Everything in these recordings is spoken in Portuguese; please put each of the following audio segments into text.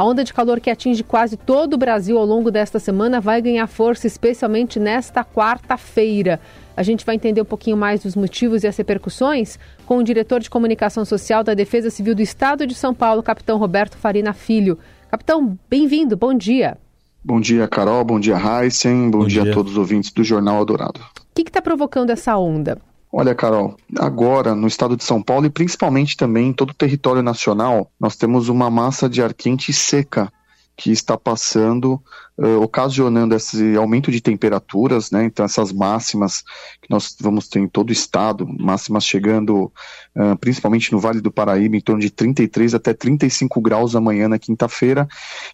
A onda de calor que atinge quase todo o Brasil ao longo desta semana vai ganhar força, especialmente nesta quarta-feira. A gente vai entender um pouquinho mais dos motivos e as repercussões com o diretor de comunicação social da Defesa Civil do Estado de São Paulo, capitão Roberto Farina Filho. Capitão, bem-vindo, bom dia. Bom dia, Carol. Bom dia, Heisen. Bom, bom dia. dia. a todos os ouvintes do Jornal Eldorado. O que está provocando essa onda? Olha, Carol, agora no estado de São Paulo e principalmente também em todo o território nacional, nós temos uma massa de ar quente seca que está passando, uh, ocasionando esse aumento de temperaturas, né? Então essas máximas que nós vamos ter em todo o estado, máximas chegando uh, principalmente no Vale do Paraíba em torno de 33 até 35 graus amanhã na quinta-feira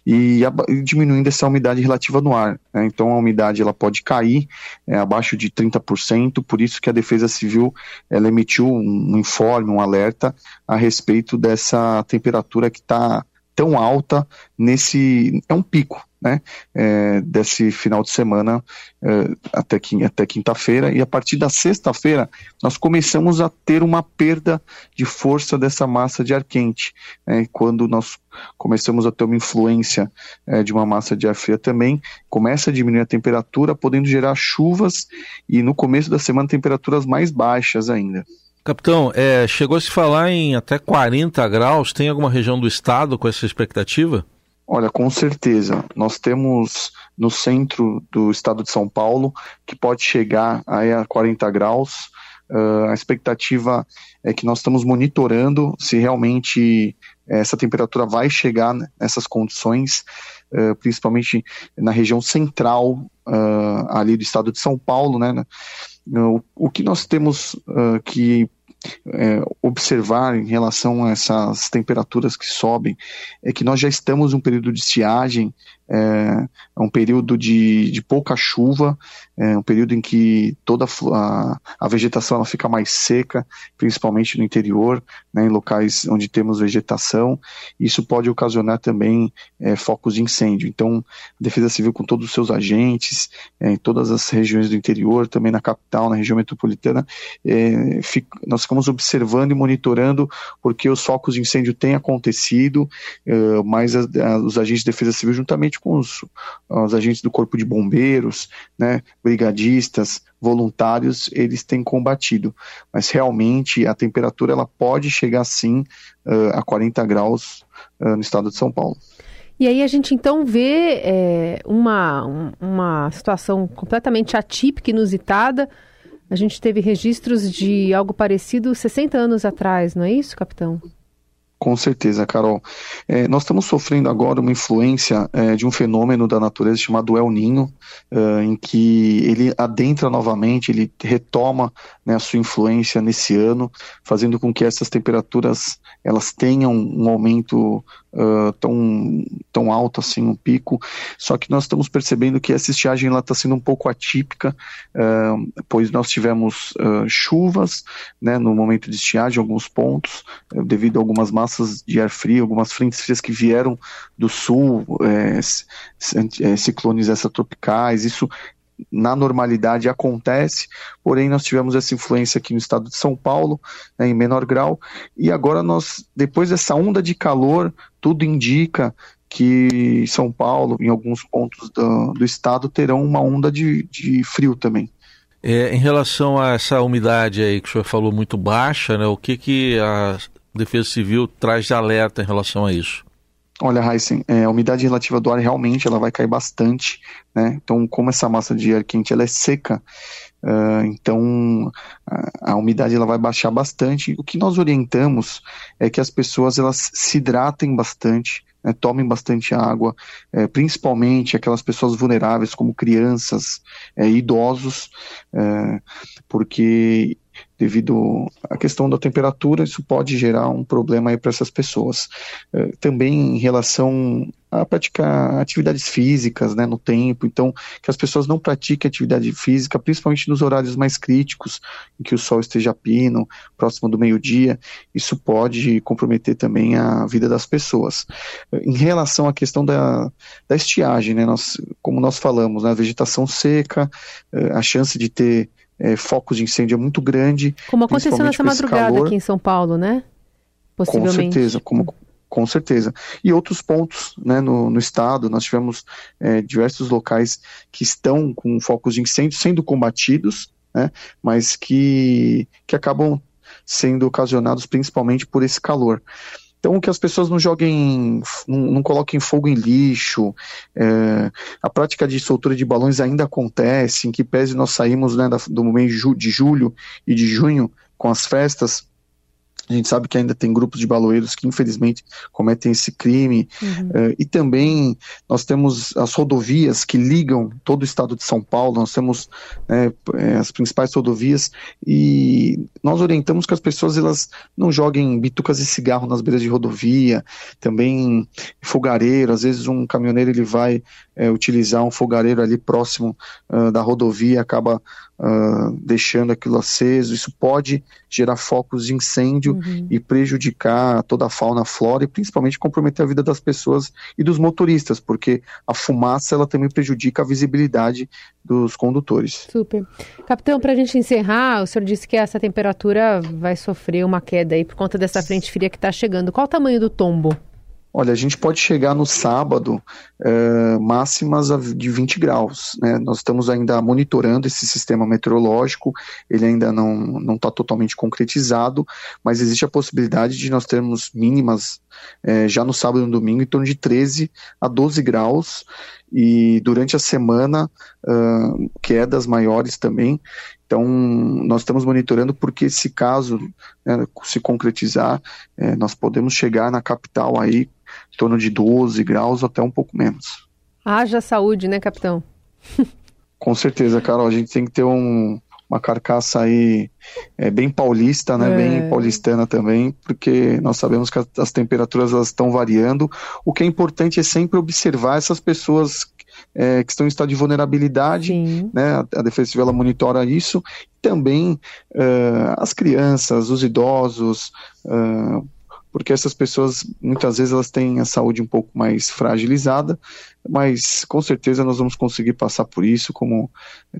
e, e, diminuindo essa umidade relativa no ar. Né? Então a umidade ela pode cair é, abaixo de 30%, por isso que a Defesa Civil ela emitiu um informe, um alerta a respeito dessa temperatura que está tão alta nesse. É um pico, né? É, desse final de semana é, até, até quinta-feira, e a partir da sexta-feira nós começamos a ter uma perda de força dessa massa de ar quente. Né? Quando nós começamos a ter uma influência é, de uma massa de ar fria também, começa a diminuir a temperatura, podendo gerar chuvas e no começo da semana temperaturas mais baixas ainda. Capitão, é, chegou a se falar em até 40 graus. Tem alguma região do estado com essa expectativa? Olha, com certeza. Nós temos no centro do estado de São Paulo que pode chegar a 40 graus. Uh, a expectativa é que nós estamos monitorando se realmente essa temperatura vai chegar nessas condições, uh, principalmente na região central uh, ali do estado de São Paulo, né? O que nós temos que é, observar em relação a essas temperaturas que sobem é que nós já estamos em um período de estiagem, é, é um período de, de pouca chuva, é um período em que toda a, a vegetação ela fica mais seca, principalmente no interior, né, em locais onde temos vegetação. Isso pode ocasionar também é, focos de incêndio. Então, a Defesa Civil, com todos os seus agentes, é, em todas as regiões do interior, também na capital, na região metropolitana, é, nós ficamos observando e monitorando porque os focos de incêndio têm acontecido, é, mas a, a, os agentes de Defesa Civil, juntamente com os, os agentes do Corpo de Bombeiros, né, brigadistas, voluntários, eles têm combatido. Mas realmente a temperatura ela pode chegar sim uh, a 40 graus uh, no estado de São Paulo. E aí a gente então vê é, uma, uma situação completamente atípica, inusitada. A gente teve registros de algo parecido 60 anos atrás, não é isso, capitão? Com certeza, Carol. É, nós estamos sofrendo agora uma influência é, de um fenômeno da natureza chamado El Ninho, é, em que ele adentra novamente, ele retoma né, a sua influência nesse ano, fazendo com que essas temperaturas elas tenham um aumento uh, tão, tão alto assim, um pico. Só que nós estamos percebendo que essa estiagem está sendo um pouco atípica, uh, pois nós tivemos uh, chuvas né, no momento de estiagem, alguns pontos, devido a algumas massas de ar frio, algumas frentes frias que vieram do sul, é, ciclones extratropicais, isso na normalidade acontece, porém nós tivemos essa influência aqui no estado de São Paulo, né, em menor grau, e agora nós, depois dessa onda de calor, tudo indica que São Paulo, em alguns pontos do, do estado, terão uma onda de, de frio também. É, em relação a essa umidade aí que o senhor falou muito baixa, né, o que, que a Defesa Civil traz de alerta em relação a isso? Olha, Heisen, é, a umidade relativa do ar realmente ela vai cair bastante, né? Então, como essa massa de ar quente ela é seca, uh, então a, a, umidade ela vai baixar bastante. O que nós orientamos é que as pessoas elas se hidratem bastante, né, tomem bastante água, é, principalmente aquelas pessoas vulneráveis como crianças, é, idosos, é, porque devido à questão da temperatura, isso pode gerar um problema para essas pessoas. Também em relação a praticar atividades físicas, né, no tempo, então que as pessoas não pratiquem atividade física, principalmente nos horários mais críticos, em que o sol esteja pino, próximo do meio-dia, isso pode comprometer também a vida das pessoas. Em relação à questão da, da estiagem, né, nós, como nós falamos, né, a vegetação seca, eh, a chance de ter é, focos de incêndio é muito grande. Como aconteceu nessa madrugada calor. aqui em São Paulo, né? Possivelmente. Com certeza, como, Com certeza. E outros pontos né, no, no estado, nós tivemos é, diversos locais que estão com focos de incêndio sendo combatidos, né, mas que, que acabam sendo ocasionados principalmente por esse calor. Então, que as pessoas não joguem, não, não coloquem fogo em lixo. É, a prática de soltura de balões ainda acontece, em que pese nós saímos né, do mês de julho e de junho com as festas, a gente sabe que ainda tem grupos de baloeiros que, infelizmente, cometem esse crime. Uhum. Uh, e também nós temos as rodovias que ligam todo o estado de São Paulo, nós temos né, eh, as principais rodovias e nós orientamos que as pessoas elas não joguem bitucas e cigarro nas beiras de rodovia, também fogareiro. Às vezes, um caminhoneiro ele vai é, utilizar um fogareiro ali próximo uh, da rodovia, acaba uh, deixando aquilo aceso. Isso pode gerar focos de incêndio uhum. e prejudicar toda a fauna, a flora e principalmente comprometer a vida das pessoas e dos motoristas, porque a fumaça ela também prejudica a visibilidade dos condutores. Super. Capitão, para a gente encerrar, o senhor disse que essa temperatura vai sofrer uma queda aí por conta dessa frente fria que está chegando. Qual o tamanho do tombo? Olha, a gente pode chegar no sábado é, máximas de 20 graus. Né? Nós estamos ainda monitorando esse sistema meteorológico, ele ainda não está totalmente concretizado, mas existe a possibilidade de nós termos mínimas é, já no sábado e no domingo em torno de 13 a 12 graus e durante a semana uh, quedas maiores também. Então, nós estamos monitorando porque se caso né, se concretizar, é, nós podemos chegar na capital aí em torno de 12 graus até um pouco menos. Haja saúde, né, capitão? Com certeza, Carol. A gente tem que ter um, uma carcaça aí é, bem paulista, né, é. bem paulistana também, porque nós sabemos que as, as temperaturas elas estão variando. O que é importante é sempre observar essas pessoas é, que estão em estado de vulnerabilidade, né, a, a Defesa Civil ela monitora isso, também uh, as crianças, os idosos, uh, porque essas pessoas muitas vezes elas têm a saúde um pouco mais fragilizada, mas com certeza nós vamos conseguir passar por isso, como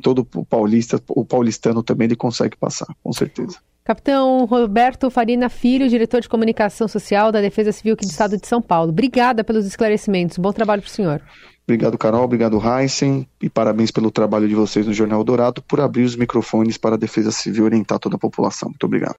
todo o paulista, o paulistano também ele consegue passar, com certeza. Capitão Roberto Farina Filho, diretor de comunicação social da Defesa Civil aqui do Estado de São Paulo. Obrigada pelos esclarecimentos. Bom trabalho para o senhor. Obrigado, Carol. Obrigado, Heisen. E parabéns pelo trabalho de vocês no Jornal Dourado por abrir os microfones para a Defesa Civil orientar toda a população. Muito obrigado.